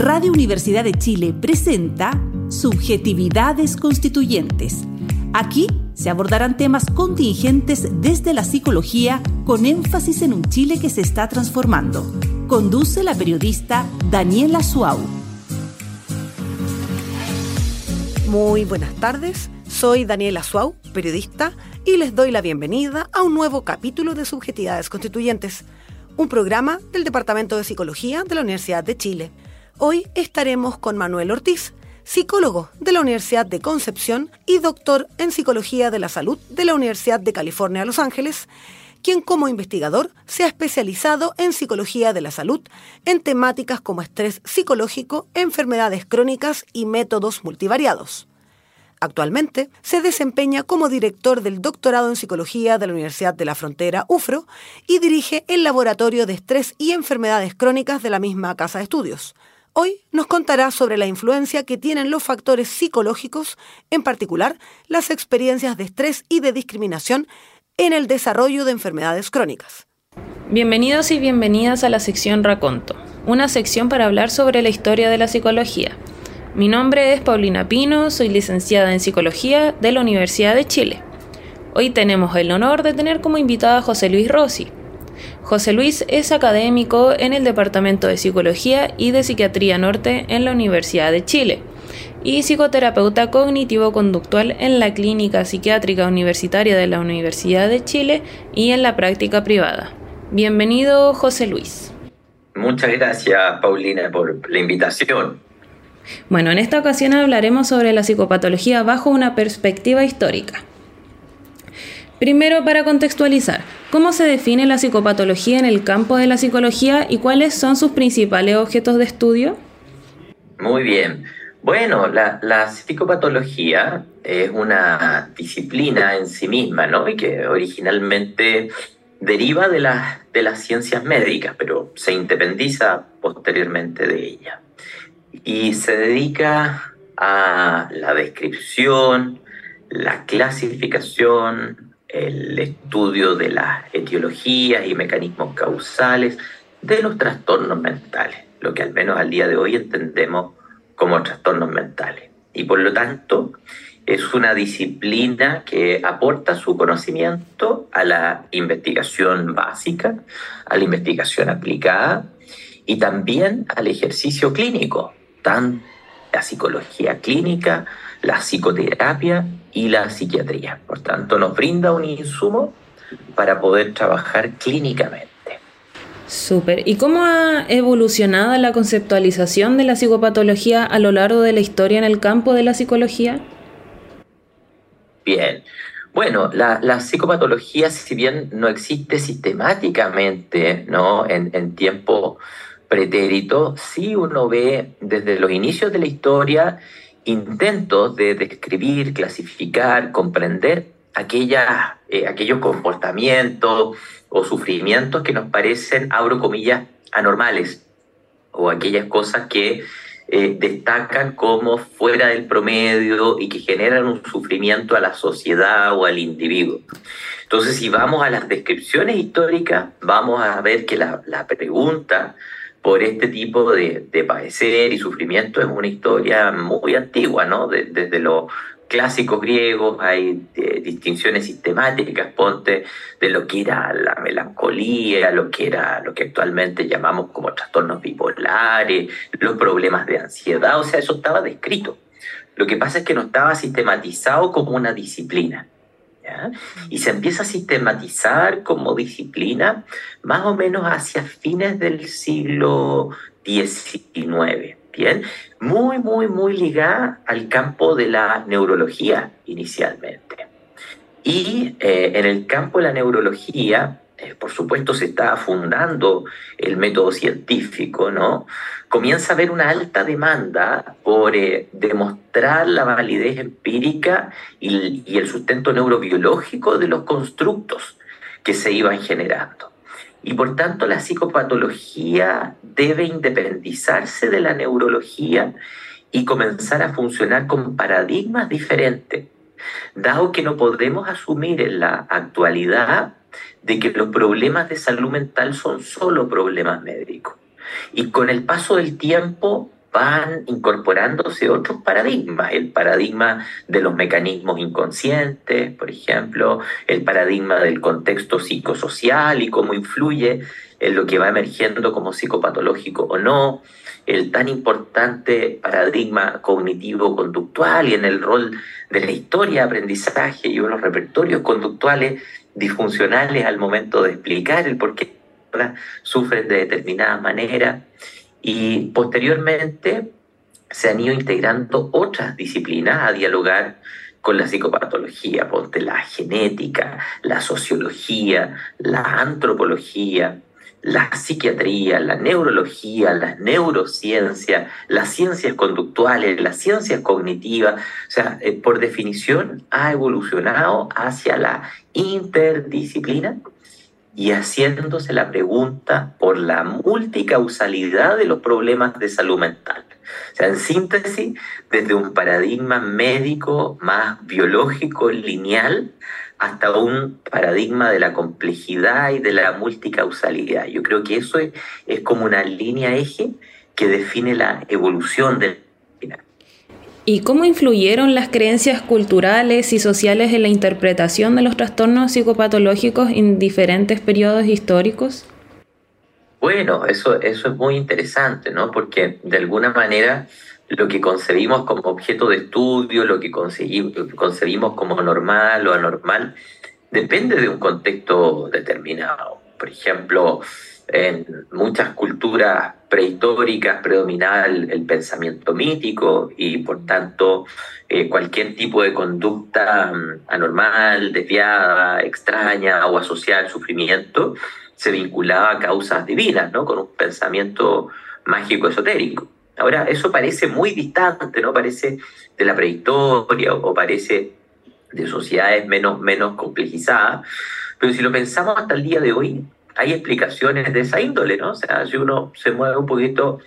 Radio Universidad de Chile presenta Subjetividades Constituyentes. Aquí se abordarán temas contingentes desde la psicología con énfasis en un Chile que se está transformando. Conduce la periodista Daniela Suau. Muy buenas tardes, soy Daniela Suau, periodista, y les doy la bienvenida a un nuevo capítulo de Subjetividades Constituyentes, un programa del Departamento de Psicología de la Universidad de Chile. Hoy estaremos con Manuel Ortiz, psicólogo de la Universidad de Concepción y doctor en Psicología de la Salud de la Universidad de California, Los Ángeles, quien como investigador se ha especializado en psicología de la salud, en temáticas como estrés psicológico, enfermedades crónicas y métodos multivariados. Actualmente se desempeña como director del doctorado en psicología de la Universidad de la Frontera, UFRO, y dirige el laboratorio de estrés y enfermedades crónicas de la misma casa de estudios. Hoy nos contará sobre la influencia que tienen los factores psicológicos, en particular las experiencias de estrés y de discriminación en el desarrollo de enfermedades crónicas. Bienvenidos y bienvenidas a la sección Raconto, una sección para hablar sobre la historia de la psicología. Mi nombre es Paulina Pino, soy licenciada en Psicología de la Universidad de Chile. Hoy tenemos el honor de tener como invitada a José Luis Rossi, José Luis es académico en el Departamento de Psicología y de Psiquiatría Norte en la Universidad de Chile y psicoterapeuta cognitivo-conductual en la Clínica Psiquiátrica Universitaria de la Universidad de Chile y en la práctica privada. Bienvenido, José Luis. Muchas gracias, Paulina, por la invitación. Bueno, en esta ocasión hablaremos sobre la psicopatología bajo una perspectiva histórica. Primero, para contextualizar, ¿cómo se define la psicopatología en el campo de la psicología y cuáles son sus principales objetos de estudio? Muy bien. Bueno, la, psicopatología es una disciplina en sí misma, ¿no? Y que originalmente deriva de, de las ciencias médicas, pero se independiza posteriormente de ella. Y se dedica a la descripción, la clasificación, el estudio de las etiologías y mecanismos causales de los trastornos mentales, lo que al menos al día de hoy entendemos como trastornos mentales. Y por lo tanto, es una disciplina que aporta su conocimiento a la investigación básica, a la investigación aplicada y también al ejercicio clínico, tanto la psicología clínica, la psicoterapia y la psiquiatría. Por tanto, nos brinda un insumo para poder trabajar clínicamente. Súper. ¿Y cómo ha evolucionado la conceptualización de la psicopatología a lo largo de la historia en el campo de la psicología? Bien. Bueno, la, psicopatología, si bien no existe sistemáticamente ¿no? en, en tiempo pretérito, sí uno ve desde los inicios de la historia intentos de describir, clasificar, comprender aquella, eh, aquellos comportamientos o sufrimientos que nos parecen, abro comillas, anormales, o aquellas cosas que eh, destacan como fuera del promedio y que generan un sufrimiento a la sociedad o al individuo. Entonces, si vamos a las descripciones históricas, vamos a ver que la, la pregunta por este tipo de, de, padecer y sufrimiento es una historia muy antigua, ¿no? desde los clásicos griegos hay eh, distinciones sistemáticas, ponte, de lo que era la melancolía, lo que era lo que actualmente llamamos como trastornos bipolares, los problemas de ansiedad, o sea, eso estaba descrito. Lo que pasa es que no estaba sistematizado como una disciplina. Y se empieza a sistematizar como disciplina más o menos hacia fines del siglo XIX. Bien, muy, muy, muy ligada al campo de la neurología inicialmente. Y eh, en el campo de la neurología, eh, por supuesto, se está fundando el método científico, ¿no? Comienza a haber una alta demanda por eh, demostrar la validez empírica y, y el sustento neurobiológico de los constructos que se iban generando. Y por tanto la psicopatología debe independizarse de la neurología y comenzar a funcionar con paradigmas diferentes, dado que no podemos asumir en la actualidad de que los problemas de salud mental son solo problemas médicos. Y con el paso del tiempo, van incorporándose otros paradigmas, el paradigma de los mecanismos inconscientes, por ejemplo, el paradigma del contexto psicosocial y cómo influye en lo que va emergiendo como psicopatológico o no, el tan importante paradigma cognitivo-conductual y en el rol de la historia, aprendizaje y los repertorios conductuales disfuncionales al momento de explicar el por qué sufren de determinada manera. Y posteriormente se han ido integrando otras disciplinas a dialogar con la psicopatología, ponte la genética, la sociología, la antropología, la psiquiatría, la neurología, las neurociencias, las ciencias conductuales, las ciencias cognitivas, o sea, eh, por definición ha evolucionado hacia la interdisciplina y haciéndose la pregunta por la multicausalidad de los problemas de salud mental. O sea, en síntesis, desde un paradigma médico más biológico, lineal, hasta un paradigma de la complejidad y de la multicausalidad. Yo creo que eso es, es como una línea eje que define la evolución del ¿Y cómo influyeron las creencias culturales y sociales en la interpretación de los trastornos psicopatológicos en diferentes periodos históricos? Bueno, eso, eso es muy interesante, ¿no? Porque de alguna manera lo que concebimos como objeto de estudio, lo que concebimos como normal o anormal, depende de un contexto determinado. Por ejemplo, en muchas culturas prehistóricas predominaba el, pensamiento mítico y por tanto eh, cualquier tipo de conducta mm, anormal, desviada, extraña o asociada al sufrimiento se vinculaba a causas divinas, ¿no? con un pensamiento mágico esotérico. Ahora, eso parece muy distante, ¿no? Parece de la prehistoria o, parece de sociedades menos, menos complejizadas, pero si lo pensamos hasta el día de hoy, hay explicaciones de esa índole, ¿no? O sea, si uno se mueve un poquito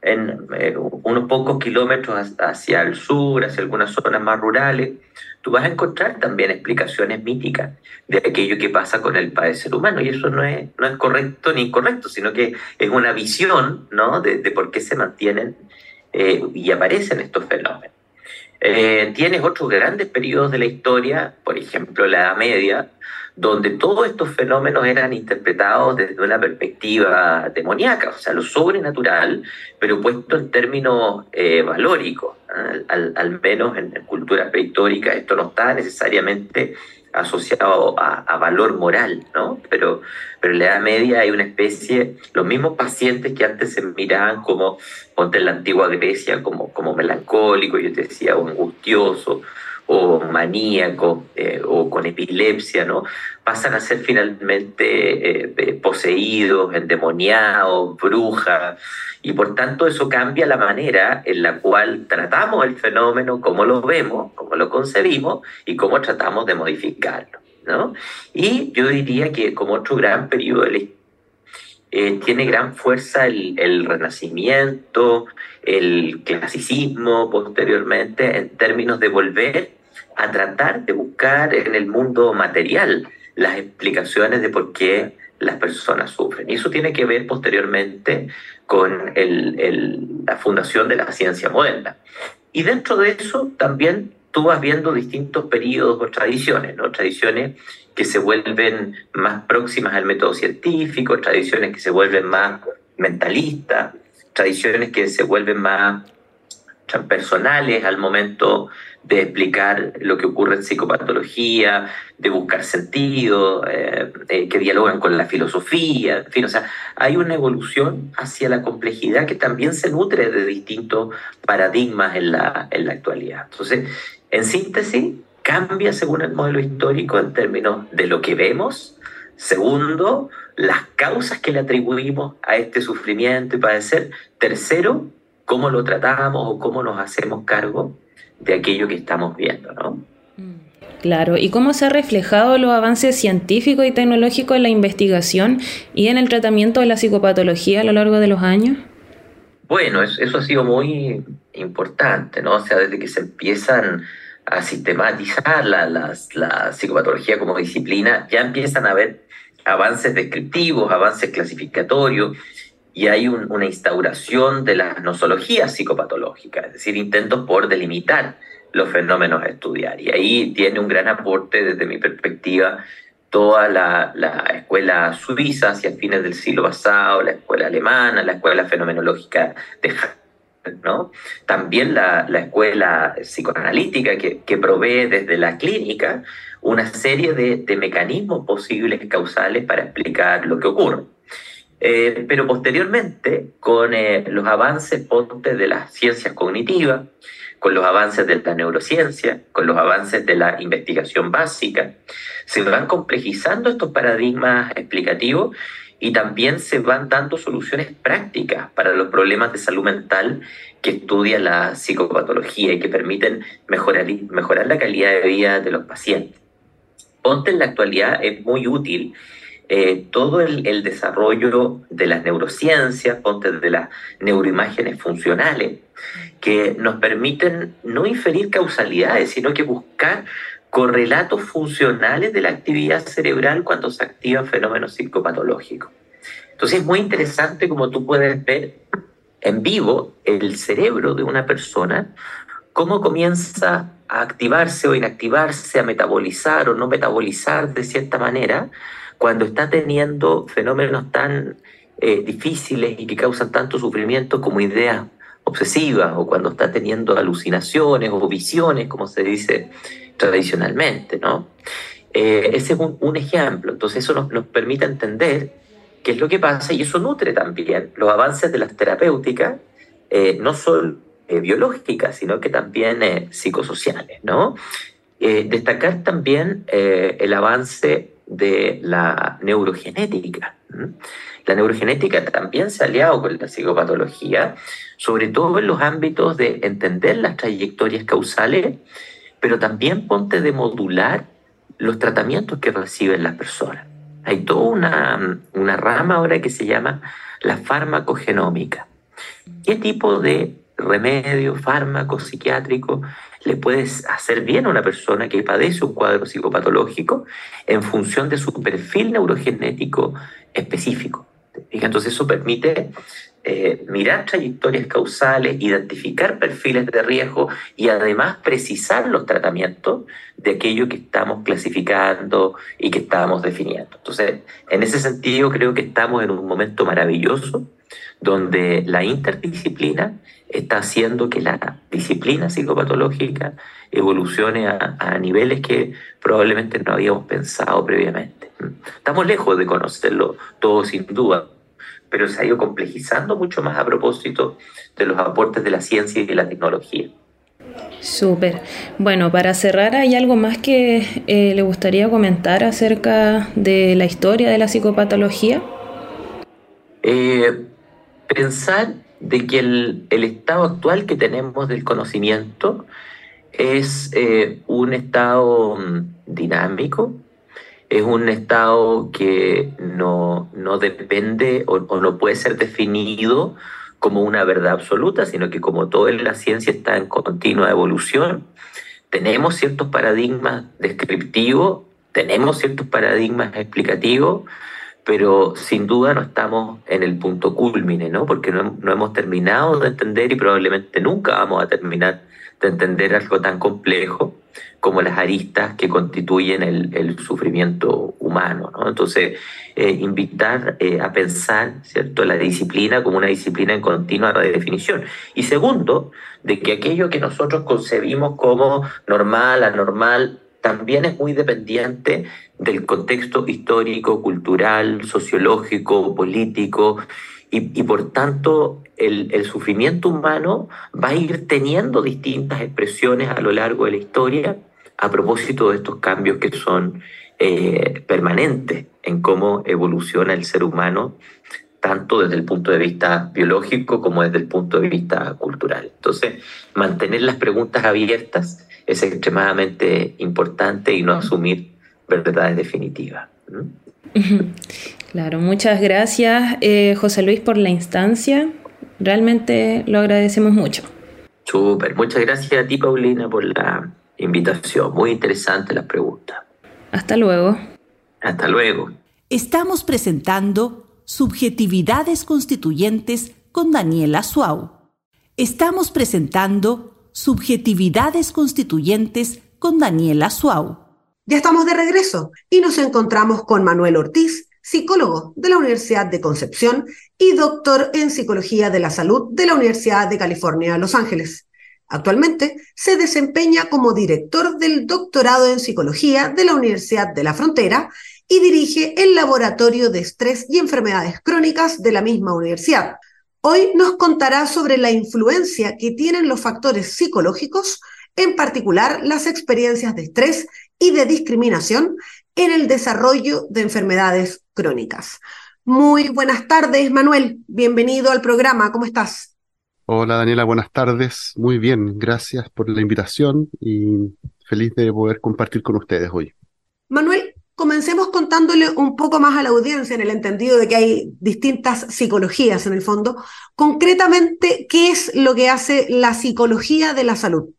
en eh, unos pocos kilómetros hacia el sur, hacia algunas zonas más rurales, tú vas a encontrar también explicaciones míticas de aquello que pasa con el padecer humano. Y eso no es, no es correcto ni incorrecto, sino que es una visión ¿no? de, por qué se mantienen eh, y aparecen estos fenómenos. Eh, tienes otros grandes periodos de la historia, por ejemplo la Edad Media, donde todos estos fenómenos eran interpretados desde una perspectiva demoníaca, o sea, lo sobrenatural, pero puesto en términos eh, valóricos. Al, menos en, cultura prehistórica esto no está necesariamente asociado a, valor moral, ¿no? Pero, pero en la Edad Media hay una especie, los mismos pacientes que antes se miraban como, ponte en la antigua Grecia, como, como melancólico, yo te decía, o angustioso, o maníaco eh, o con epilepsia, ¿no? Pasan a ser finalmente eh, eh, poseídos, endemoniados, brujas, y por tanto eso cambia la manera en la cual tratamos el fenómeno, cómo lo vemos, cómo lo concebimos y cómo tratamos de modificarlo, ¿no? Y yo diría que como otro gran periodo tiene gran fuerza el, el, renacimiento, el clasicismo posteriormente, en términos de volver a tratar de buscar en el mundo material las explicaciones de por qué las personas sufren. Y eso tiene que ver posteriormente con la fundación de la ciencia moderna. Y dentro de eso también tú vas viendo distintos periodos o tradiciones, ¿no? Tradiciones que se vuelven más próximas al método científico, tradiciones que se vuelven más mentalistas, tradiciones que se vuelven más personales al momento de explicar lo que ocurre en psicopatología, de buscar sentido, eh, eh, que dialogan con la filosofía, en fin, o sea, hay una evolución hacia la complejidad que también se nutre de distintos paradigmas en la, en la actualidad. Entonces, en síntesis, cambia según el modelo histórico en términos de lo que vemos, Segundo, las causas que le atribuimos a este sufrimiento y padecer. Tercero, cómo lo tratamos o cómo nos hacemos cargo de aquello que estamos viendo, ¿no? Claro, ¿y cómo se ha reflejado los avances científicos y tecnológicos en la investigación y en el tratamiento de la psicopatología a lo largo de los años? Bueno, eso, ha sido muy importante, ¿no? O sea, desde que se empiezan a sistematizar la, la psicopatología como disciplina, ya empiezan a haber avances descriptivos, avances clasificatorios, y hay una instauración de las nosologías psicopatológicas, es decir, intentos por delimitar los fenómenos a estudiar. Y ahí tiene un gran aporte desde mi perspectiva toda la, escuela suiza hacia fines del siglo pasado, la escuela alemana, la escuela fenomenológica de ¿no? También la, escuela psicoanalítica que, provee desde la clínica una serie de, mecanismos posibles causales para explicar lo que ocurre. Eh, pero posteriormente, con eh, los avances de las ciencias cognitivas, con los avances de la neurociencia, con los avances de la investigación básica, se van complejizando estos paradigmas explicativos y también se van dando soluciones prácticas para los problemas de salud mental que estudia la psicopatología y que permiten mejorar, mejorar la calidad de vida de los pacientes. Ponte en la actualidad es muy útil eh, todo el, desarrollo de las neurociencias, ponte de las neuroimágenes funcionales, que nos permiten no inferir causalidades, sino que buscar correlatos funcionales de la actividad cerebral cuando se activan fenómenos psicopatológicos. Entonces es muy interesante como tú puedes ver en vivo el cerebro de una persona, cómo comienza a activarse o inactivarse, a metabolizar o no metabolizar de cierta manera, cuando está teniendo fenómenos tan eh, difíciles y que causan tanto sufrimiento como ideas obsesivas o cuando está teniendo alucinaciones o visiones, como se dice tradicionalmente, ¿no? Eh, ese es un, ejemplo. Entonces eso nos, permite entender qué es lo que pasa y eso nutre también los avances de las terapéuticas, eh, no solo biológicas, sino que también psicosociales, ¿no? destacar también el avance de la neurogenética. La neurogenética también se ha aliado con la psicopatología, sobre todo en los ámbitos de entender las trayectorias causales, pero también ponte de modular los tratamientos que reciben las personas. Hay toda una, una rama ahora que se llama la farmacogenómica. ¿Qué tipo de remedio, fármaco, psiquiátrico le puedes hacer bien a una persona que padece un cuadro psicopatológico en función de su perfil neurogenético específico. Entonces eso permite eh, mirar trayectorias causales, identificar perfiles de riesgo y además precisar los tratamientos de aquello que estamos clasificando y que estamos definiendo. Entonces, en ese sentido creo que estamos en un momento maravilloso donde la interdisciplina está haciendo que la disciplina psicopatológica evolucione a, niveles que probablemente no habíamos pensado previamente. Estamos lejos de conocerlo todo sin duda, pero se ha ido complejizando mucho más a propósito de los aportes de la ciencia y de la tecnología. Súper. Bueno, para cerrar, ¿hay algo más que eh, le gustaría comentar acerca de la historia de la psicopatología? Eh, pensar de que el, estado actual que tenemos del conocimiento es eh, un estado mm, dinámico, es un estado que no, depende o, no puede ser definido como una verdad absoluta, sino que como toda la ciencia está en continua evolución, tenemos ciertos paradigmas descriptivos, tenemos ciertos paradigmas explicativos, pero sin duda no estamos en el punto culmine, ¿no? Porque no, hemos terminado de entender y probablemente nunca vamos a terminar de entender algo tan complejo como las aristas que constituyen el, sufrimiento humano. ¿no? Entonces, eh, invitar eh, a pensar ¿cierto? la disciplina como una disciplina en continua redefinición. Y segundo, de que aquello que nosotros concebimos como normal, anormal, también es muy dependiente del contexto histórico, cultural, sociológico, político, y, por tanto el, sufrimiento humano va a ir teniendo distintas expresiones a lo largo de la historia a propósito de estos cambios que son eh, permanentes en cómo evoluciona el ser humano, tanto desde el punto de vista biológico como desde el punto de vista cultural. Entonces, mantener las preguntas abiertas es extremadamente importante y no asumir verdades definitivas. Claro, muchas gracias eh, José Luis por la instancia. Realmente lo agradecemos mucho. Súper, muchas gracias a ti Paulina por la invitación. Muy interesante la pregunta. Hasta luego. Hasta luego. Estamos presentando Subjetividades Constituyentes con Daniela Suau. Estamos presentando Subjetividades Constituyentes con Daniela Suau. Ya estamos de regreso y nos encontramos con Manuel Ortiz, psicólogo de la Universidad de Concepción y doctor en Psicología de la Salud de la Universidad de California, Los Ángeles. Actualmente se desempeña como director del doctorado en Psicología de la Universidad de la Frontera y dirige el Laboratorio de Estrés y Enfermedades Crónicas de la misma universidad. Hoy nos contará sobre la influencia que tienen los factores psicológicos, en particular las experiencias de estrés y de discriminación en el desarrollo de enfermedades crónicas. Muy buenas tardes, Manuel. Bienvenido al programa. ¿Cómo estás? Hola, Daniela. Buenas tardes. Muy bien. Gracias por la invitación y feliz de poder compartir con ustedes hoy. Manuel, comencemos contándole un poco más a la audiencia en el entendido de que hay distintas psicologías en el fondo. Concretamente, ¿qué es lo que hace la psicología de la salud?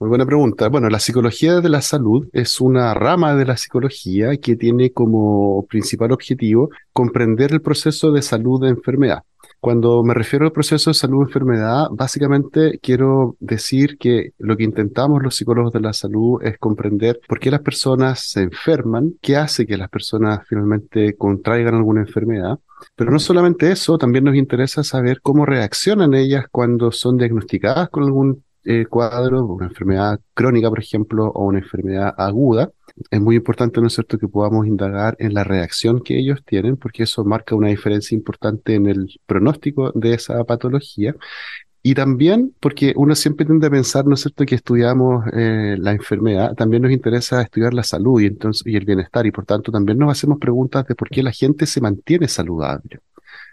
Muy buena pregunta. Bueno, la psicología de la salud es una rama de la psicología que tiene como principal objetivo comprender el proceso de salud de enfermedad. Cuando me refiero al proceso de salud-enfermedad, básicamente quiero decir que lo que intentamos los psicólogos de la salud es comprender por qué las personas se enferman, qué hace que las personas finalmente contraigan alguna enfermedad. Pero no solamente eso, también nos interesa saber cómo reaccionan ellas cuando son diagnosticadas con algún eh, una enfermedad crónica, por ejemplo, o una enfermedad aguda, es muy importante, ¿no es cierto?, que podamos indagar en la reacción que ellos tienen, porque eso marca una diferencia importante en el pronóstico de esa patología. Y también porque uno siempre tiende a pensar, ¿no es cierto?, que estudiamos eh, la enfermedad, también nos interesa estudiar la salud y, entonces, y el bienestar, y por tanto también nos hacemos preguntas de por qué la gente se mantiene saludable.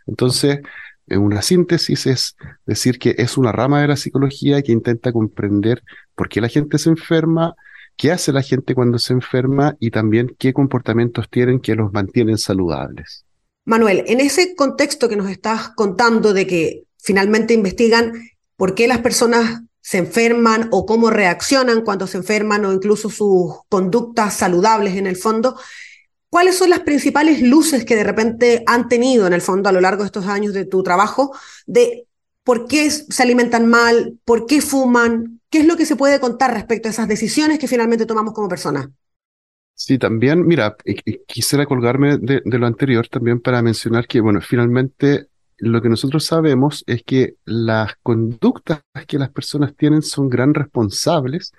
Entonces, en una síntesis es decir que es una rama de la psicología que intenta comprender por qué la gente se enferma, qué hace la gente cuando se enferma y también qué comportamientos tienen que los mantienen saludables. Manuel, en ese contexto que nos estás contando de que finalmente investigan por qué las personas se enferman o cómo reaccionan cuando se enferman o incluso sus conductas saludables en el fondo, ¿Cuáles son las principales luces que de repente han tenido en el fondo a lo largo de estos años de tu trabajo de por qué se alimentan mal, por qué fuman? ¿Qué es lo que se puede contar respecto a esas decisiones que finalmente tomamos como personas? Sí, también, mira, quisiera colgarme de, de, lo anterior también para mencionar que, bueno, finalmente lo que nosotros sabemos es que las conductas que las personas tienen son gran responsables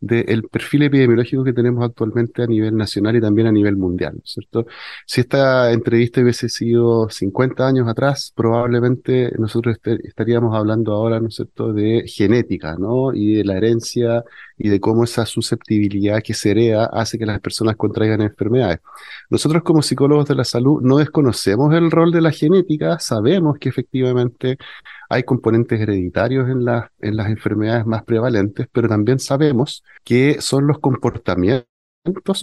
del perfil epidemiológico que tenemos actualmente a nivel nacional y también a nivel mundial, ¿cierto? Si esta entrevista hubiese sido 50 años atrás, probablemente nosotros estaríamos hablando ahora, ¿no es cierto?, de genética, ¿no? Y de la herencia y de cómo esa susceptibilidad que se hereda hace que las personas contraigan enfermedades. Nosotros como psicólogos de la salud no desconocemos el rol de la genética, sabemos que efectivamente hay componentes hereditarios en, en las enfermedades más prevalentes, pero también sabemos que son los comportamientos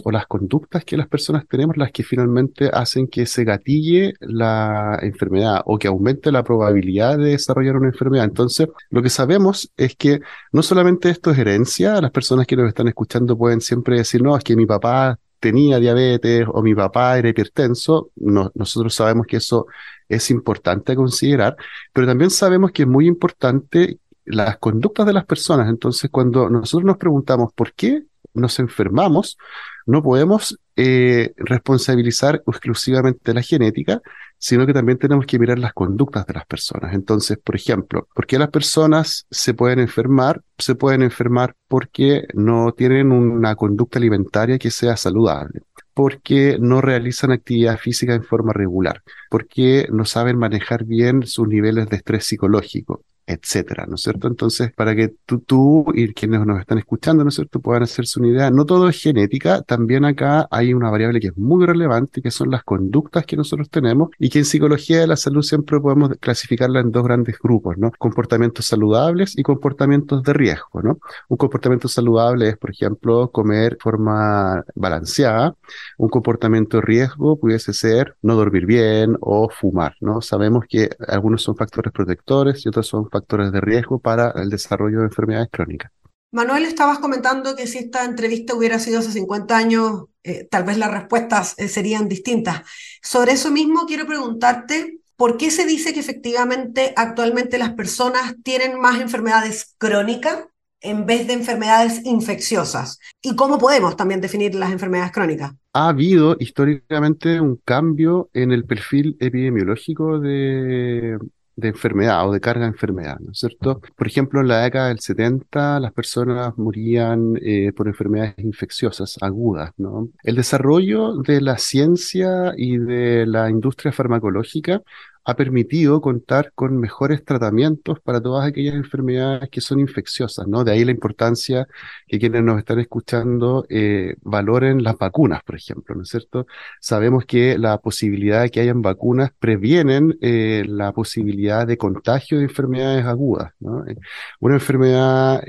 o las conductas que las personas tenemos las que finalmente hacen que se gatille la enfermedad o que aumente la probabilidad de desarrollar una enfermedad. Entonces, lo que sabemos es que no solamente esto es herencia, las personas que nos están escuchando pueden siempre decir, no, es que mi papá tenía diabetes o mi papá era hipertenso, nosotros sabemos que eso es importante considerar, pero también sabemos que es muy importante las conductas de las personas. Entonces, cuando nosotros nos preguntamos por qué nos enfermamos, no podemos eh, responsabilizar exclusivamente la genética, sino que también tenemos que mirar las conductas de las personas. Entonces, por ejemplo, ¿por qué las personas se pueden enfermar? Se pueden enfermar porque no tienen una conducta alimentaria que sea saludable porque no realizan actividad física en forma regular, porque no saben manejar bien sus niveles de estrés psicológico, etcétera, ¿no es cierto? Entonces, para que tú, tú y quienes nos están escuchando, ¿no es cierto?, puedan hacerse una idea, no todo es genética, también acá hay una variable que es muy relevante, que son las conductas que nosotros tenemos y que en psicología de la salud siempre podemos clasificarla en dos grandes grupos, ¿no? Comportamientos saludables y comportamientos de riesgo, ¿no? Un comportamiento saludable es, por ejemplo, comer de forma balanceada, un comportamiento de riesgo pudiese ser no dormir bien o fumar, ¿no? Sabemos que algunos son factores protectores y otros son factores de riesgo para el desarrollo de enfermedades crónicas. Manuel, estabas comentando que si esta entrevista hubiera sido hace 50 años eh, tal vez las respuestas eh, serían distintas. Sobre eso mismo quiero preguntarte, ¿por qué se dice que efectivamente actualmente las personas tienen más enfermedades crónicas en vez de enfermedades infecciosas? ¿Y cómo podemos también definir las enfermedades crónicas? Ha habido históricamente un cambio en el perfil epidemiológico de, de enfermedad o de carga de enfermedad, ¿no es cierto? Por ejemplo, en la década del 70 las personas morían eh, por enfermedades infecciosas agudas, ¿no? El desarrollo de la ciencia y de la industria farmacológica ha permitido contar con mejores tratamientos para todas aquellas enfermedades que son infecciosas, ¿no? De ahí la importancia que quienes nos están escuchando eh, valoren las vacunas, por ejemplo, ¿no es cierto? Sabemos que la posibilidad de que hayan vacunas previenen eh, la posibilidad de contagio de enfermedades agudas, ¿no? Eh, una enfermedad,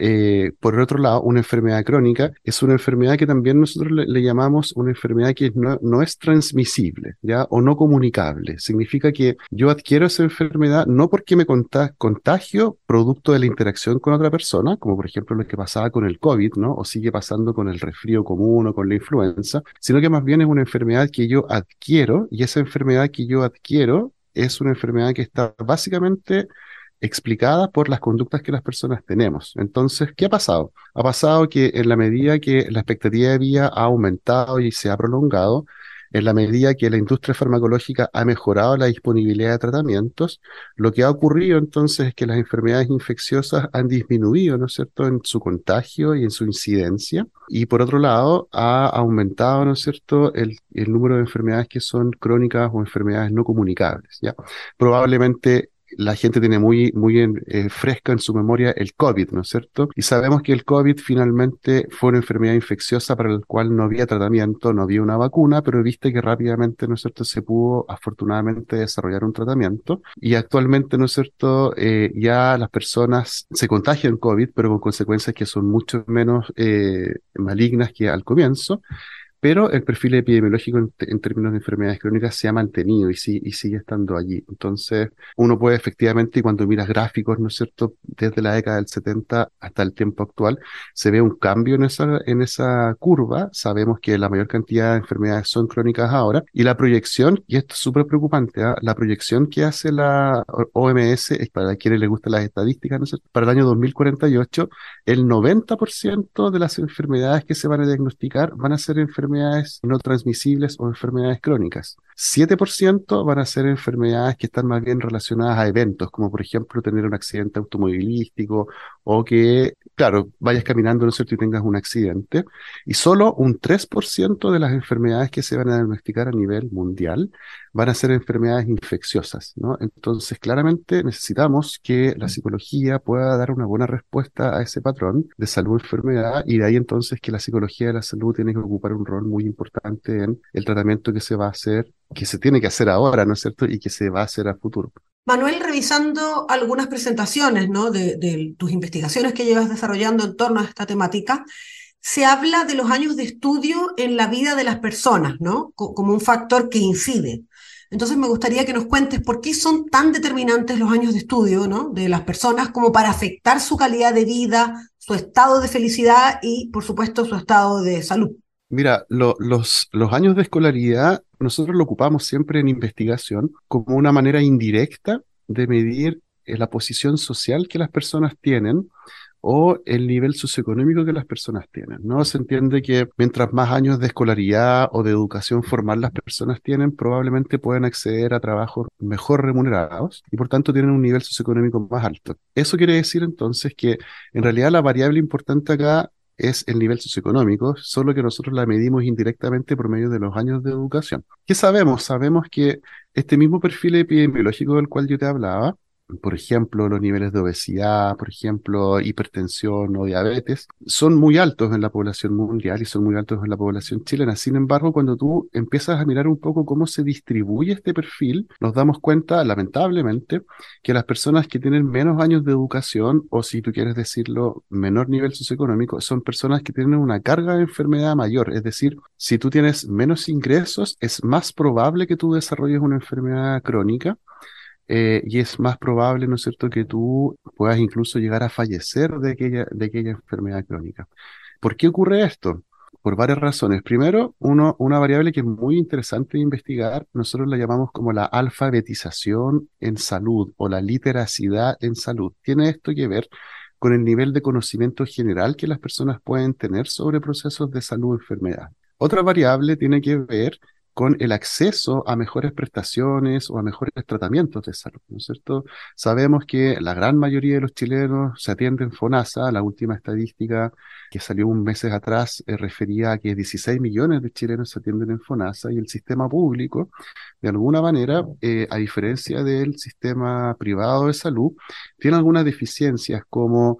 por el otro lado, una enfermedad crónica es una enfermedad que también nosotros le, llamamos una enfermedad que no, no es transmisible, ¿ya? O no comunicable. Significa que yo adquiero esa enfermedad no porque me contagio producto de la interacción con otra persona, como por ejemplo lo que pasaba con el COVID, ¿no? O sigue pasando con el resfrío común o con la influenza, sino que más bien es una enfermedad que yo adquiero y esa enfermedad que yo adquiero es una enfermedad que está básicamente explicada por las conductas que las personas tenemos. Entonces, ¿qué ha pasado? Ha pasado que en la medida que la expectativa de vida ha aumentado y se ha prolongado, en la medida que la industria farmacológica ha mejorado la disponibilidad de tratamientos, lo que ha ocurrido entonces es que las enfermedades infecciosas han disminuido, ¿no es cierto?, en su contagio y en su incidencia. Y por otro lado, ha aumentado, ¿no es cierto?, el, el número de enfermedades que son crónicas o enfermedades no comunicables, ¿ya? Probablemente la gente tiene muy, muy en, eh, fresca en su memoria el COVID, ¿no es cierto? Y sabemos que el COVID finalmente fue una enfermedad infecciosa para la cual no había tratamiento, no había una vacuna, pero viste que rápidamente, ¿no es cierto?, se pudo afortunadamente desarrollar un tratamiento. Y actualmente, ¿no es cierto?, eh, ya las personas se contagian COVID, pero con consecuencias que son mucho menos eh, malignas que al comienzo pero el perfil epidemiológico en, términos de enfermedades crónicas se ha mantenido y, sigue estando allí. Entonces, uno puede efectivamente, y cuando miras gráficos, ¿no es cierto?, desde la década del 70 hasta el tiempo actual, se ve un cambio en esa, en esa curva. Sabemos que la mayor cantidad de enfermedades son crónicas ahora, y la proyección, y esto es súper preocupante, ¿ah? la proyección que hace la OMS, para quienes les gustan las estadísticas, ¿no es cierto? para el año 2048, el 90% de las enfermedades que se van a diagnosticar van a ser enfermedades no transmisibles o enfermedades crónicas. 7% van a ser enfermedades que están más bien relacionadas a eventos, como por ejemplo tener un accidente automovilístico o que, claro, vayas caminando, ¿no es cierto?, y tengas un accidente. Y solo un 3% de las enfermedades que se van a diagnosticar a nivel mundial van a ser enfermedades infecciosas. Entonces, claramente necesitamos que la psicología pueda dar una buena respuesta a ese patrón de salud-enfermedad y de ahí entonces que la psicología de la salud tiene que ocupar un rol muy importante en el tratamiento que se va a hacer, que se tiene que hacer ahora, ¿no es cierto? Y que se va a hacer a futuro. Manuel, revisando algunas presentaciones ¿no? de, de tus investigaciones que llevas desarrollando en torno a esta temática, se habla de los años de estudio en la vida de las personas, ¿no? Como un factor que incide. Entonces me gustaría que nos cuentes por qué son tan determinantes los años de estudio ¿no? de las personas como para afectar su calidad de vida, su estado de felicidad y, por supuesto, su estado de salud. Mira, los, los años de escolaridad nosotros lo ocupamos siempre en investigación como una manera indirecta de medir eh, la posición social que las personas tienen o el nivel socioeconómico que las personas tienen. ¿no? Se entiende que mientras más años de escolaridad o de educación formal las personas tienen, probablemente pueden acceder a trabajos mejor remunerados y por tanto tienen un nivel socioeconómico más alto. Eso quiere decir entonces que en realidad la variable importante acá es el nivel socioeconómico, solo que nosotros la medimos indirectamente por medio de los años de educación. ¿Qué sabemos? Sabemos que este mismo perfil epidemiológico del cual yo te hablaba, por ejemplo, los niveles de obesidad, por ejemplo, hipertensión o diabetes, son muy altos en la población mundial y son muy altos en la población chilena. Sin embargo, cuando tú empiezas a mirar un poco cómo se distribuye este perfil, nos damos cuenta, lamentablemente, que las personas que tienen menos años de educación, o si tú quieres decirlo, menor nivel socioeconómico, son personas que tienen una carga de enfermedad mayor. Es decir, si tú tienes menos ingresos, es más probable que tú desarrolles una enfermedad crónica eh, y es más probable, ¿no es cierto?, que tú puedas incluso llegar a fallecer de aquella, de aquella enfermedad crónica. ¿Por qué ocurre esto? por varias razones. Primero, una variable que es muy interesante de investigar, nosotros la llamamos como la alfabetización en salud o la literacidad en salud. Tiene esto que ver con el nivel de conocimiento general que las personas pueden tener sobre procesos de salud o enfermedad. Otra variable tiene que ver con el acceso a mejores prestaciones o a mejores tratamientos de salud, ¿no es cierto? Sabemos que la gran mayoría de los chilenos se atienden FONASA, la última estadística que salió un mes atrás eh, refería a que 16 millones de chilenos se atienden en FONASA y el sistema público, de alguna manera, eh, a diferencia del sistema privado de salud, tiene algunas deficiencias como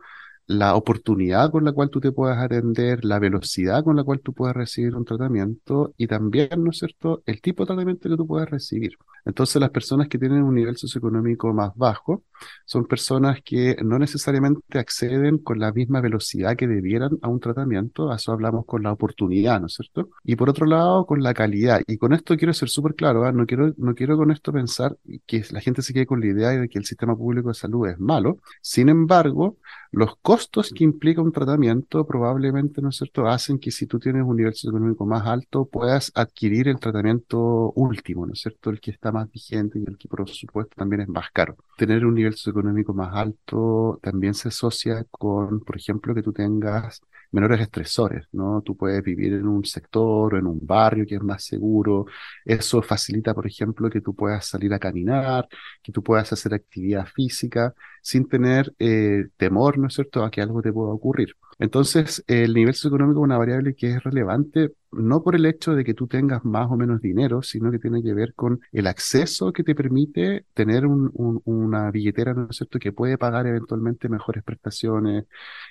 la oportunidad con la cual tú te puedas atender, la velocidad con la cual tú puedas recibir un tratamiento y también, ¿no es cierto?, el tipo de tratamiento que tú puedas recibir. Entonces, las personas que tienen un nivel socioeconómico más bajo son personas que no necesariamente acceden con la misma velocidad que debieran a un tratamiento, a eso hablamos con la oportunidad, ¿no es cierto? Y por otro lado, con la calidad. Y con esto quiero ser súper claro, ¿ah? no, quiero, no quiero con esto pensar que la gente se quede con la idea de que el sistema público de salud es malo. Sin embargo, los costos que implica un tratamiento probablemente, ¿no es cierto?, hacen que si tú tienes un nivel socioeconómico más alto, puedas adquirir el tratamiento último, ¿no es cierto?, el que está más vigente y el que por supuesto también es más caro. Tener un nivel socioeconómico más alto también se asocia con, por ejemplo, que tú tengas menores estresores, ¿no? Tú puedes vivir en un sector o en un barrio que es más seguro. Eso facilita, por ejemplo, que tú puedas salir a caminar, que tú puedas hacer actividad física sin tener eh, temor, ¿no es cierto?, a que algo te pueda ocurrir. Entonces, el nivel socioeconómico es una variable que es relevante no por el hecho de que tú tengas más o menos dinero, sino que tiene que ver con el acceso que te permite tener una billetera, ¿no es cierto?, que puede pagar eventualmente mejores prestaciones,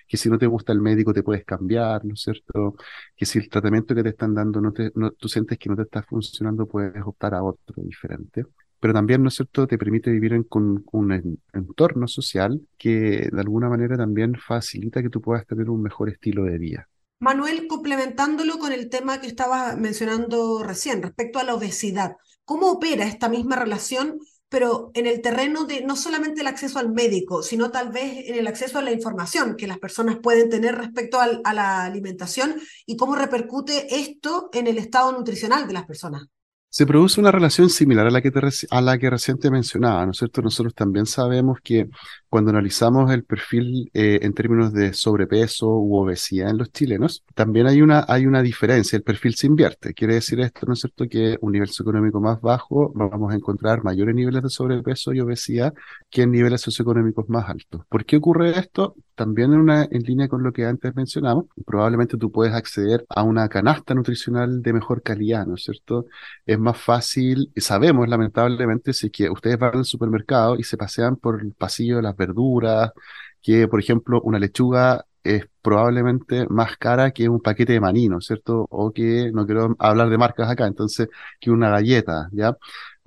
que si no te gusta el médico te puedes cambiar, ¿no es cierto?, que si el tratamiento que te están dando no te, no, tú sientes que no te está funcionando, puedes optar a otro diferente pero también, ¿no es cierto?, te permite vivir en, con un entorno social que de alguna manera también facilita que tú puedas tener un mejor estilo de vida. Manuel, complementándolo con el tema que estabas mencionando recién respecto a la obesidad, ¿cómo opera esta misma relación, pero en el terreno de no solamente el acceso al médico, sino tal vez en el acceso a la información que las personas pueden tener respecto a la alimentación y cómo repercute esto en el estado nutricional de las personas? Se produce una relación similar a la que, a la que recién mencionaba, ¿no es cierto? Nosotros también sabemos que cuando analizamos el perfil eh, en términos de sobrepeso u obesidad en los chilenos, también hay una, hay una diferencia, el perfil se invierte. Quiere decir esto, ¿no es cierto?, que un nivel socioeconómico más bajo vamos a encontrar mayores niveles de sobrepeso y obesidad que en niveles socioeconómicos más altos. ¿Por qué ocurre esto? También en, una, en línea con lo que antes mencionamos, probablemente tú puedes acceder a una canasta nutricional de mejor calidad, ¿no es cierto? Es más fácil, sabemos lamentablemente, si que ustedes van al supermercado y se pasean por el pasillo de las verduras, que por ejemplo una lechuga es probablemente más cara que un paquete de maní, ¿no es cierto? O que, no quiero hablar de marcas acá, entonces, que una galleta, ¿ya?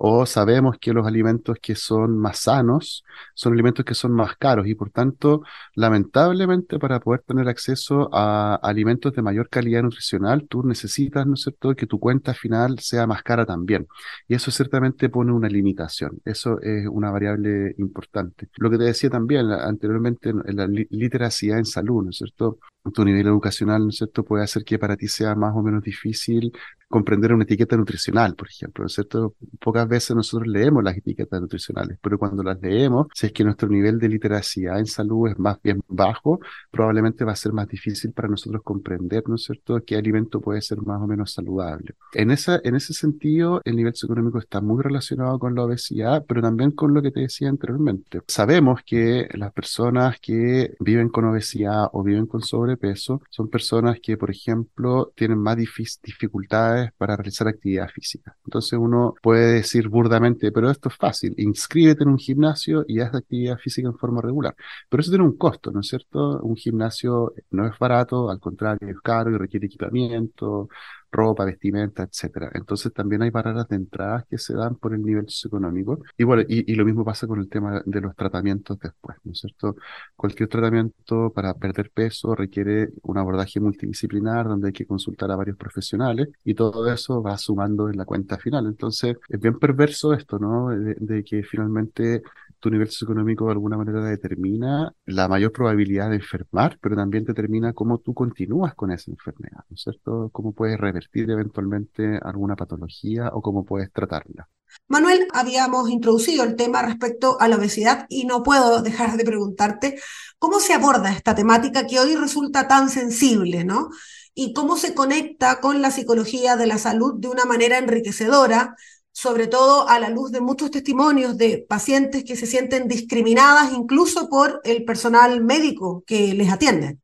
O sabemos que los alimentos que son más sanos son alimentos que son más caros y por tanto, lamentablemente, para poder tener acceso a alimentos de mayor calidad nutricional, tú necesitas, ¿no es cierto?, que tu cuenta final sea más cara también. Y eso ciertamente pone una limitación. Eso es una variable importante. Lo que te decía también anteriormente, la literacia en salud, ¿no es cierto? tu nivel educacional, ¿no es cierto?, puede hacer que para ti sea más o menos difícil comprender una etiqueta nutricional, por ejemplo, ¿no es cierto? Pocas veces nosotros leemos las etiquetas nutricionales, pero cuando las leemos, si es que nuestro nivel de literacia en salud es más bien bajo, probablemente va a ser más difícil para nosotros comprender, ¿no es cierto?, qué alimento puede ser más o menos saludable. En, esa, en ese sentido, el nivel socioeconómico está muy relacionado con la obesidad, pero también con lo que te decía anteriormente. Sabemos que las personas que viven con obesidad o viven con sobrepeso son personas que, por ejemplo, tienen más dificultades para realizar actividad física. Entonces uno puede decir burdamente, pero esto es fácil, inscríbete en un gimnasio y haz actividad física en forma regular. Pero eso tiene un costo, ¿no es cierto? Un gimnasio no es barato, al contrario, es caro y requiere equipamiento, ropa, vestimenta, etcétera. Entonces también hay barreras de entrada que se dan por el nivel socioeconómico. Y bueno, y, lo mismo pasa con el tema de los tratamientos después, ¿no es cierto? Cualquier tratamiento para perder peso requiere un abordaje multidisciplinar donde hay que consultar a varios profesionales y todo eso va sumando en la cuenta final. Entonces es bien perverso esto, ¿no? de que finalmente tu nivel socioeconómico de alguna manera determina la mayor probabilidad de enfermar, pero también determina cómo tú continúas con esa enfermedad, ¿no es cierto? Cómo puedes revertir eventualmente alguna patología o cómo puedes tratarla. Manuel, habíamos introducido el tema respecto a la obesidad y no puedo dejar de preguntarte cómo se aborda esta temática que hoy resulta tan sensible, ¿no? Y cómo se conecta con la psicología de la salud de una manera enriquecedora, sobre todo a la luz de muchos testimonios de pacientes que se sienten discriminadas incluso por el personal médico que les atiende.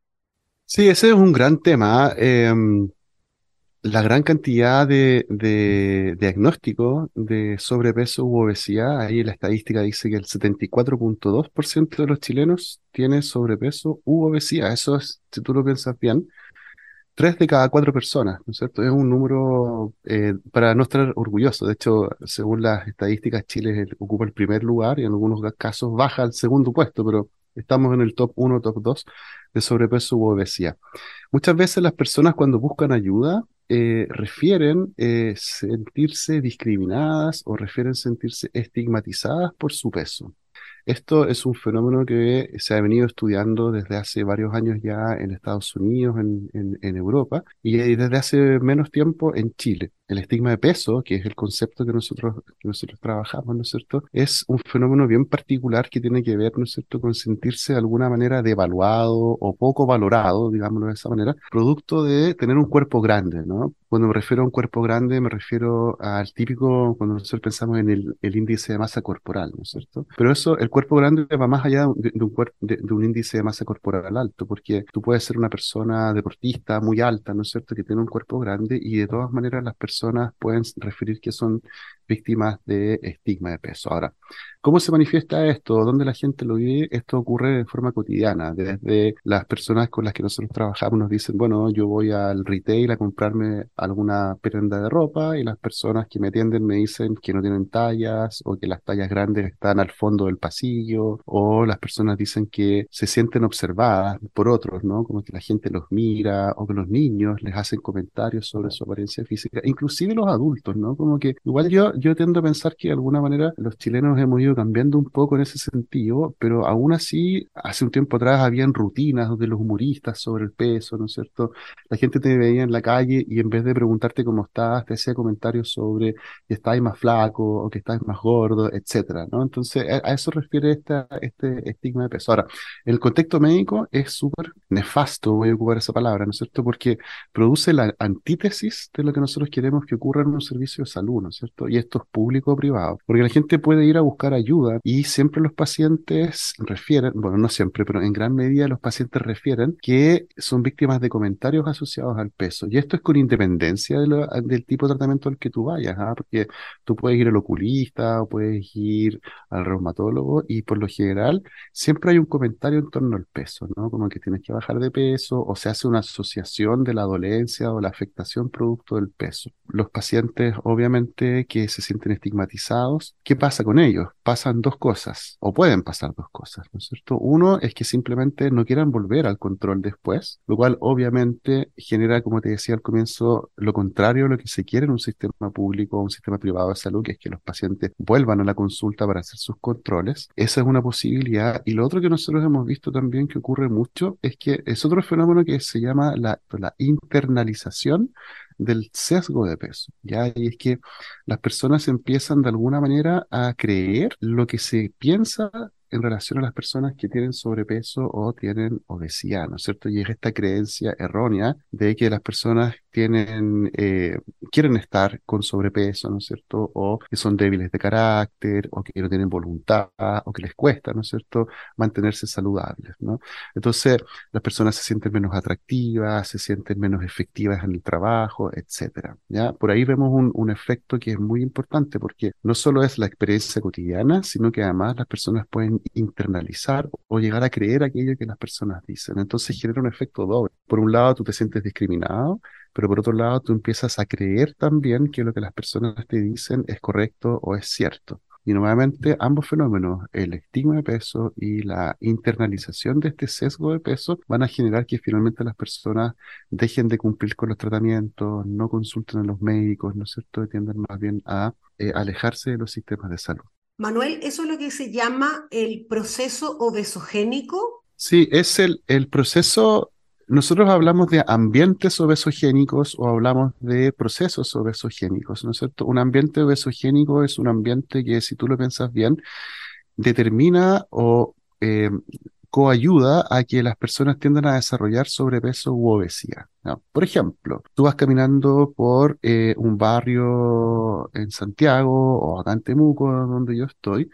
Sí, ese es un gran tema. Em, la gran cantidad de, de diagnósticos de sobrepeso u obesidad, ahí la estadística dice que el 74.2% de los chilenos tiene sobrepeso u obesidad. Eso es, si tú lo piensas bien, tres de cada cuatro personas, ¿no es cierto? Es un número eh, para no estar orgulloso. De hecho, según las estadísticas, Chile ocupa el primer lugar y en algunos casos baja al segundo puesto, pero estamos en el top 1, top 2 de sobrepeso u obesidad. Muchas veces las personas cuando buscan ayuda eh, refieren eh, sentirse discriminadas o refieren sentirse estigmatizadas por su peso. Esto es un fenómeno que se ha venido estudiando desde hace varios años ya en Estados Unidos, en, Europa, y desde hace menos tiempo en Chile. El estigma de peso, que es el concepto que nosotros, que nosotros trabajamos, ¿no es cierto? Es un fenómeno bien particular que tiene que ver, ¿no es cierto?, con sentirse de alguna manera devaluado o poco valorado, digámoslo de esa manera, producto de tener un cuerpo grande, ¿no? Cuando me refiero a un cuerpo grande, me refiero al típico, cuando nosotros pensamos en el, el índice de masa corporal, ¿no es cierto? Pero eso, el cuerpo grande va más allá de, un, de, de, un índice de masa corporal alto, porque tú puedes ser una persona deportista muy alta, ¿no es cierto?, que tiene un cuerpo grande y de todas maneras las personas pueden referir que son víctimas de estigma de peso. Ahora, ¿cómo se manifiesta esto? ¿Dónde la gente lo vive? Esto ocurre de forma cotidiana. Desde las personas con las que nosotros trabajamos nos dicen, bueno, yo voy al retail a comprarme alguna prenda de ropa y las personas que me atienden me dicen que no tienen tallas o que las tallas grandes están al fondo del pasillo o las personas dicen que se sienten observadas por otros, ¿no? Como que la gente los mira o que los niños les hacen comentarios sobre su apariencia física, inclusive los adultos, ¿no? Como que igual yo yo tiendo a pensar que de alguna manera los chilenos hemos ido cambiando un poco en ese sentido, pero aún así, hace un tiempo atrás habían rutinas de los humoristas sobre el peso, ¿no es cierto? La gente te veía en la calle y en vez de preguntarte cómo estás, te hacía comentarios sobre que estás más flaco o que estás más gordo, etcétera, ¿no? Entonces, a, eso refiere esta, este estigma de peso. Ahora, el contexto médico es súper nefasto, voy a ocupar esa palabra, ¿no es cierto? Porque produce la antítesis de lo que nosotros queremos que ocurra en un servicio de salud, ¿no es cierto? Y esto es público o privado, porque la gente puede ir a buscar ayuda y siempre los pacientes refieren, bueno, no siempre, pero en gran medida los pacientes refieren que son víctimas de comentarios asociados al peso. Y esto es con independencia del tipo de tratamiento al que tú vayas, ¿ah? porque tú puedes ir al oculista o puedes ir al reumatólogo y por lo general siempre hay un comentario en torno al peso, ¿no? Como que tienes que bajar de peso o se hace una asociación de la dolencia o la afectación producto del peso. Los pacientes obviamente que se sienten estigmatizados, ¿qué pasa con ellos? Pasan dos cosas, o pueden pasar dos cosas, ¿no es cierto? Uno es que simplemente no quieran volver al control después, lo cual obviamente genera, como te decía al comienzo, lo contrario a lo que se quiere en un sistema público o un sistema privado de salud, que es que los pacientes vuelvan a la consulta para hacer sus controles. Esa es una posibilidad. Y lo otro que nosotros hemos visto también que ocurre mucho es que es otro fenómeno que se llama la, la internalización del sesgo de peso, ¿ya? Y es que las personas empiezan de alguna manera a creer lo que se piensa en relación a las personas que tienen sobrepeso o tienen obesidad, ¿no es cierto? Y es esta creencia errónea de que las personas tienen, eh, quieren estar con sobrepeso, ¿no es cierto? O que son débiles de carácter, o que no tienen voluntad, o que les cuesta, ¿no es cierto?, mantenerse saludables, ¿no? Entonces, las personas se sienten menos atractivas, se sienten menos efectivas en el trabajo, etcétera, ¿ya? Por ahí vemos un, un efecto que es muy importante, porque no solo es la experiencia cotidiana, sino que además las personas pueden internalizar o llegar a creer aquello que las personas dicen. Entonces genera un efecto doble. Por un lado, tú te sientes discriminado, pero por otro lado, tú empiezas a creer también que lo que las personas te dicen es correcto o es cierto. Y nuevamente, ambos fenómenos, el estigma de peso y la internalización de este sesgo de peso, van a generar que finalmente las personas dejen de cumplir con los tratamientos, no consulten a los médicos, ¿no es cierto? Y tiendan más bien a eh, alejarse de los sistemas de salud. Manuel, ¿eso es lo que se llama el proceso obesogénico? Sí, es el, el proceso nosotros hablamos de ambientes obesogénicos o hablamos de procesos obesogénicos, ¿no es cierto? Un ambiente obesogénico es un ambiente que, si tú lo piensas bien, determina o eh, coayuda a que las personas tiendan a desarrollar sobrepeso u obesidad. Por ejemplo, tú vas caminando por eh, un barrio en Santiago o acá en Temuco, donde yo estoy,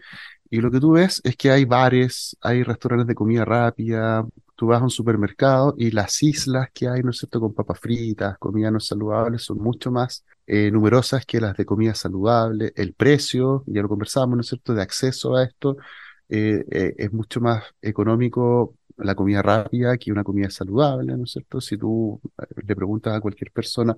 y lo que tú ves es que hay bares, hay restaurantes de comida rápida, tú vas a un supermercado y las islas que hay, ¿no es cierto?, con papas fritas, comida no saludable, son mucho más eh, numerosas que las de comida saludable. El precio, ya lo conversamos, ¿no es cierto?, de acceso a esto eh, eh, es mucho más económico la comida rápida que una comida saludable, ¿no es cierto? Si tú le preguntas a cualquier persona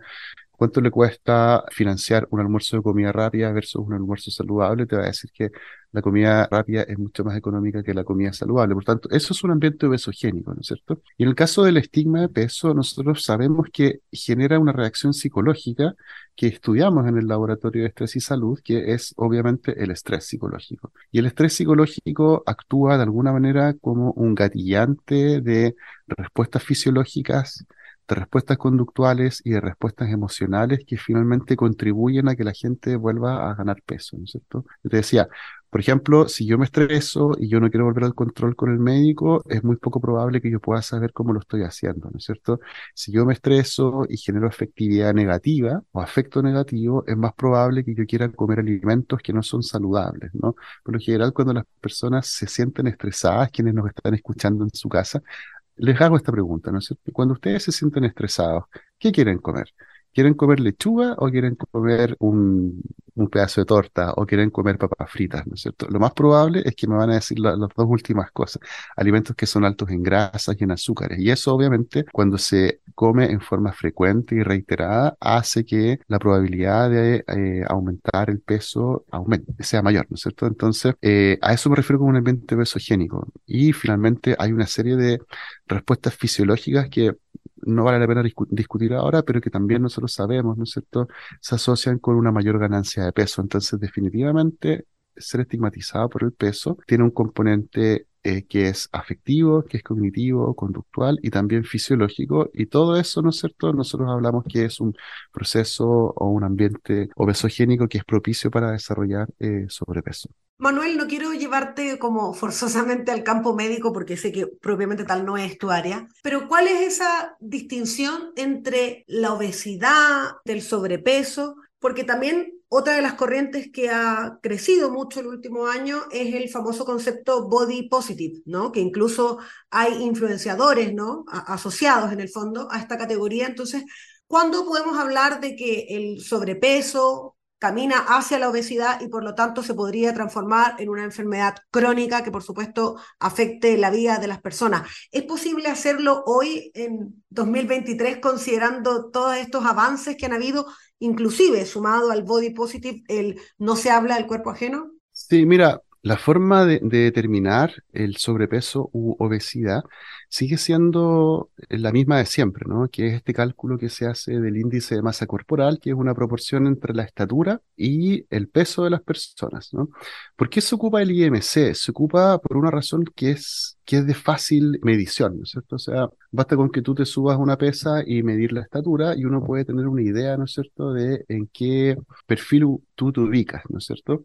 cuánto le cuesta financiar un almuerzo de comida rápida versus un almuerzo saludable, te va a decir que la comida rápida es mucho más económica que la comida saludable. Por tanto, eso es un ambiente obesogénico, ¿no es cierto? Y en el caso del estigma de peso, nosotros sabemos que genera una reacción psicológica que estudiamos en el laboratorio de estrés y salud, que es obviamente el estrés psicológico. Y el estrés psicológico actúa de alguna manera como un gatillante de respuestas fisiológicas de respuestas conductuales y de respuestas emocionales que finalmente contribuyen a que la gente vuelva a ganar peso, ¿no es cierto? Yo te decía, por ejemplo, si yo me estreso y yo no quiero volver al control con el médico, es muy poco probable que yo pueda saber cómo lo estoy haciendo, ¿no es cierto? Si yo me estreso y genero afectividad negativa o afecto negativo, es más probable que yo quiera comer alimentos que no son saludables, ¿no? Por lo general, cuando las personas se sienten estresadas, quienes nos están escuchando en su casa, les hago esta pregunta, ¿no es cierto? Cuando ustedes se sienten estresados, ¿qué quieren comer? ¿Quieren comer lechuga o quieren comer un, pedazo de torta o quieren comer papas fritas, ¿no es cierto? Lo más probable es que me van a decir las dos últimas cosas, alimentos que son altos en grasas y en azúcares. Y eso obviamente cuando se come en forma frecuente y reiterada hace que la probabilidad de eh, aumentar el peso sea mayor, ¿no es cierto? Entonces, eh, a eso me refiero con un ambiente besogénico. Y finalmente hay una serie de respuestas fisiológicas que no vale la pena discutir ahora, pero que también nosotros sabemos, ¿no es cierto?, se asocian con una mayor ganancia de peso. Entonces, definitivamente, ser estigmatizado por el peso tiene un componente eh, que es afectivo, que es cognitivo, conductual y también fisiológico. Y todo eso, ¿no es cierto? Nosotros hablamos que es un proceso o un ambiente obesogénico que es propicio para desarrollar eh, sobrepeso. Manuel, no quiero llevarte como forzosamente al campo médico porque sé que propiamente tal no es tu área, pero ¿cuál es esa distinción entre la obesidad, del sobrepeso? Porque también otra de las corrientes que ha crecido mucho el último año es el famoso concepto body positive, ¿no? Que incluso hay influenciadores, ¿no? asociados en el fondo a esta categoría. Entonces, ¿cuándo podemos hablar de que el sobrepeso camina hacia la obesidad y por lo tanto se podría transformar en una enfermedad crónica que por supuesto afecte la vida de las personas. ¿Es posible hacerlo hoy en 2023 considerando todos estos avances que han habido, inclusive sumado al body positive, el no se habla del cuerpo ajeno? Sí, mira, la forma de, determinar el sobrepeso u obesidad sigue siendo la misma de siempre, ¿no? Que es este cálculo que se hace del índice de masa corporal, que es una proporción entre la estatura y el peso de las personas, ¿no? ¿Por qué se ocupa el IMC? Se ocupa por una razón que es, que es de fácil medición, ¿no es cierto? O sea, basta con que tú te subas una pesa y medir la estatura y uno puede tener una idea, ¿no es cierto?, de en qué perfil tú te ubicas, ¿no es cierto?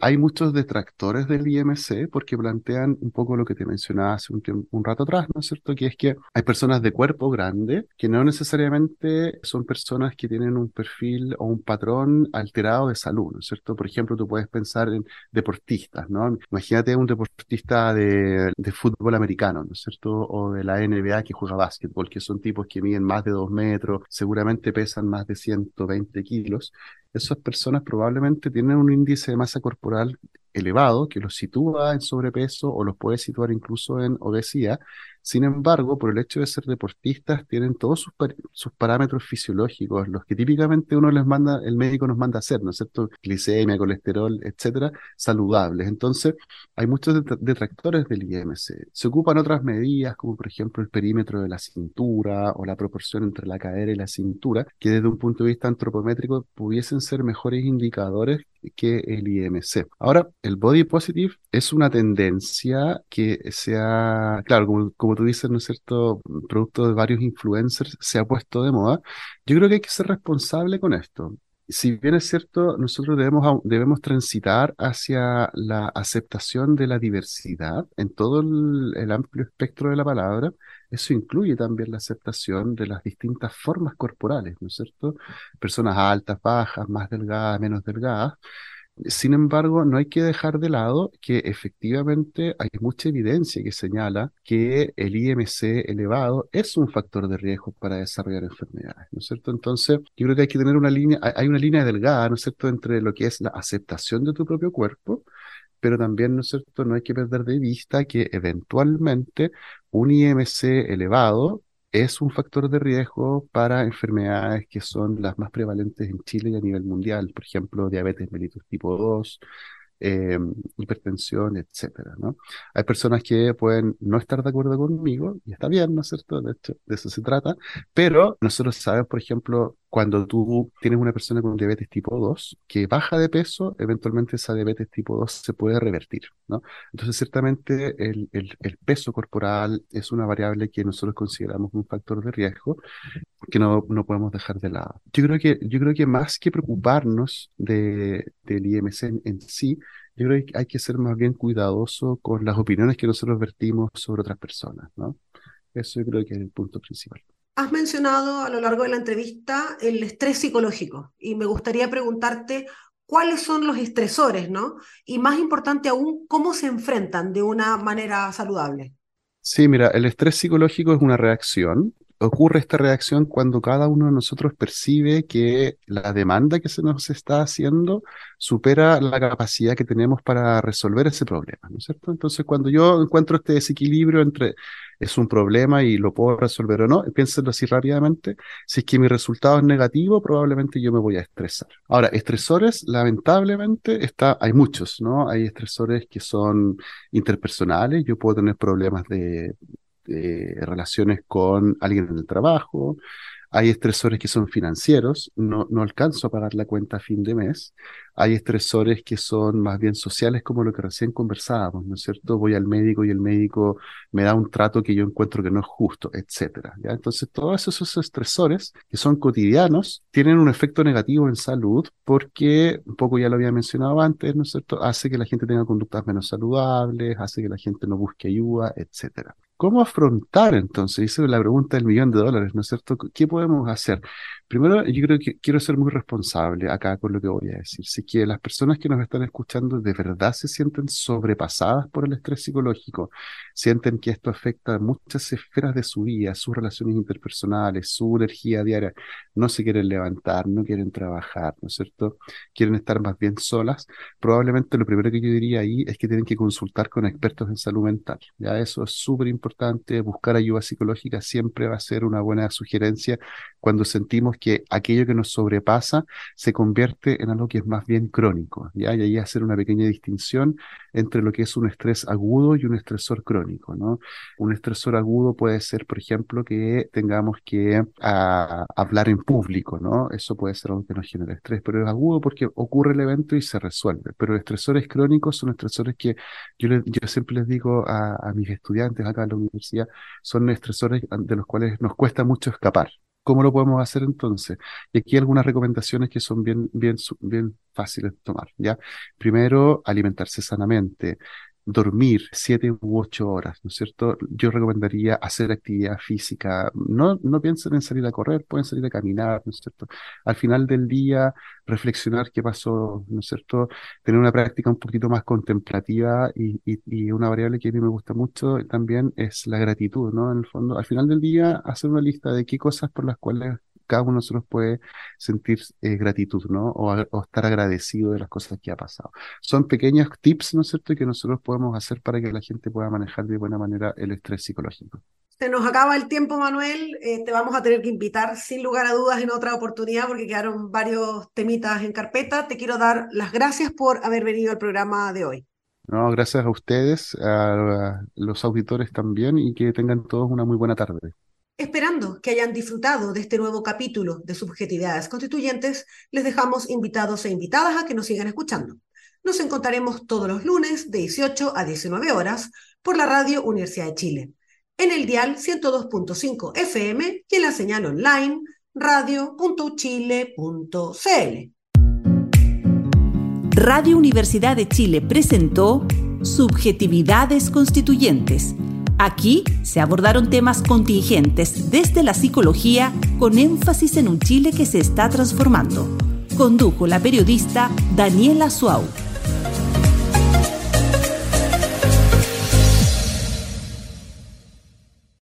Hay muchos detractores del IMC porque plantean un poco lo que te mencionaba hace un, un rato atrás, ¿no es cierto? Que es que hay personas de cuerpo grande que no necesariamente son personas que tienen un perfil o un patrón alterado de salud, ¿no es cierto? Por ejemplo, tú puedes pensar en deportistas, ¿no? Imagínate un deportista de, de fútbol americano, ¿no es cierto? O de la NBA que juega básquetbol, que son tipos que miden más de dos metros, seguramente pesan más de 120 kilos esas personas probablemente tienen un índice de masa corporal elevado que los sitúa en sobrepeso o los puede situar incluso en obesidad Sin embargo, por el hecho de ser deportistas, tienen todos sus, parámetros fisiológicos, los que típicamente uno les manda, el médico nos manda hacer, ¿no es cierto? Glicemia, colesterol, etcétera, saludables. Entonces, hay muchos detractores del IMC. Se ocupan otras medidas, como por ejemplo el perímetro de la cintura o la proporción entre la cadera y la cintura, que desde un punto de vista antropométrico pudiesen ser mejores indicadores que el IMC. Ahora, el body positive es una tendencia que se ha, claro, como, como tú dices, ¿no es cierto?, producto de varios influencers, se ha puesto de moda. Yo creo que hay que ser responsable con esto. Si bien es cierto, nosotros debemos, debemos transitar hacia la aceptación de la diversidad en todo el amplio espectro de la palabra, eso incluye también la aceptación de las distintas formas corporales, ¿no es cierto? Personas altas, bajas, más delgadas, menos delgadas. Sin embargo, no hay que dejar de lado que efectivamente hay mucha evidencia que señala que el IMC elevado es un factor de riesgo para desarrollar enfermedades, ¿no es cierto? Entonces, yo creo que hay que tener una línea, hay una línea delgada, ¿no es cierto?, entre lo que es la aceptación de tu propio cuerpo pero también, ¿no es cierto?, no hay que perder de vista que eventualmente un IMC elevado es un factor de riesgo para enfermedades que son las más prevalentes en Chile y a nivel mundial, por ejemplo, diabetes mellitus tipo 2, eh, hipertensión, etcétera, ¿no? Hay personas que pueden no estar de acuerdo conmigo, y está bien, ¿no es cierto? De hecho, de eso se trata, pero nosotros sabemos, por ejemplo, cuando tú tienes una persona con diabetes tipo 2 que baja de peso, eventualmente esa diabetes tipo 2 se puede revertir, ¿no? Entonces, ciertamente el, el, el peso corporal es una variable que nosotros consideramos un factor de riesgo que no, no podemos dejar de lado. Yo creo que, yo creo que más que preocuparnos de, del IMC en, en sí, yo creo que hay que ser más bien cuidadoso con las opiniones que nosotros vertimos sobre otras personas, ¿no? Eso yo creo que es el punto principal. Has mencionado a lo largo de la entrevista el estrés psicológico y me gustaría preguntarte cuáles son los estresores, ¿no? Y más importante aún, cómo se enfrentan de una manera saludable. Sí, mira, el estrés psicológico es una reacción. Ocurre esta reacción cuando cada uno de nosotros percibe que la demanda que se nos está haciendo supera la capacidad que tenemos para resolver ese problema, ¿no es cierto? Entonces, cuando yo encuentro este desequilibrio entre es un problema y lo puedo resolver o no, piénsenlo así rápidamente, si es que mi resultado es negativo, probablemente yo me voy a estresar. Ahora, estresores, lamentablemente, está, hay muchos, ¿no? Hay estresores que son interpersonales, yo puedo tener problemas de, de relaciones con alguien en el trabajo, hay estresores que son financieros, no, no alcanzo a pagar la cuenta a fin de mes. Hay estresores que son más bien sociales, como lo que recién conversábamos, ¿no es cierto? Voy al médico y el médico me da un trato que yo encuentro que no es justo, etcétera. Entonces, todos esos estresores que son cotidianos tienen un efecto negativo en salud porque, un poco ya lo había mencionado antes, ¿no es cierto? Hace que la gente tenga conductas menos saludables, hace que la gente no busque ayuda, etcétera. ¿Cómo afrontar entonces? Esa es la pregunta del millón de dólares, ¿no es cierto? ¿Qué podemos hacer? Primero, yo creo que quiero ser muy responsable acá con lo que voy a decir. Si las personas que nos están escuchando de verdad se sienten sobrepasadas por el estrés psicológico, sienten que esto afecta muchas esferas de su vida, sus relaciones interpersonales, su energía diaria, no se quieren levantar, no quieren trabajar, ¿no es cierto? Quieren estar más bien solas, probablemente lo primero que yo diría ahí es que tienen que consultar con expertos en salud mental. Ya eso es súper importante, buscar ayuda psicológica siempre va a ser una buena sugerencia cuando sentimos que aquello que nos sobrepasa se convierte en algo que es más bien crónico, ¿ya? Y ahí hacer una pequeña distinción entre lo que es un estrés agudo y un estresor crónico, ¿no? Un estresor agudo puede ser, por ejemplo, que tengamos que a, hablar en público, ¿no? Eso puede ser algo que nos genera estrés, pero es agudo porque ocurre el evento y se resuelve. Pero estresores crónicos son estresores que yo, yo siempre les digo a, a mis estudiantes acá en la universidad, son estresores de los cuales nos cuesta mucho escapar, ¿Cómo lo podemos hacer entonces? Y aquí algunas recomendaciones que son bien, bien, bien fáciles de tomar, ¿ya? Primero, alimentarse sanamente dormir siete u ocho horas, ¿no es cierto? Yo recomendaría hacer actividad física. No, no piensen en salir a correr, pueden salir a caminar, ¿no es cierto? Al final del día, reflexionar qué pasó, ¿no es cierto? Tener una práctica un poquito más contemplativa y, y, y una variable que a mí me gusta mucho también es la gratitud, ¿no? En el fondo, al final del día, hacer una lista de qué cosas por las cuales cada uno de nosotros puede sentir eh, gratitud, ¿no? O, o, estar agradecido de las cosas que ha pasado. Son pequeños tips, ¿no es cierto?, que nosotros podemos hacer para que la gente pueda manejar de buena manera el estrés psicológico. Se nos acaba el tiempo, Manuel. Eh, te vamos a tener que invitar sin lugar a dudas en otra oportunidad porque quedaron varios temitas en carpeta. Te quiero dar las gracias por haber venido al programa de hoy. No, gracias a ustedes, a los auditores también y que tengan todos una muy buena tarde. Esperando que hayan disfrutado de este nuevo capítulo de Subjetividades Constituyentes, les dejamos invitados e invitadas a que nos sigan escuchando. Nos encontraremos todos los lunes de 18 a 19 horas por la Radio Universidad de Chile en el dial 102.5 FM y en la señal online radio.chile.cl. Radio Universidad de Chile presentó Subjetividades Constituyentes. Aquí se abordaron temas contingentes desde la psicología con énfasis en un Chile que se está transformando. Condujo la periodista Daniela Suau.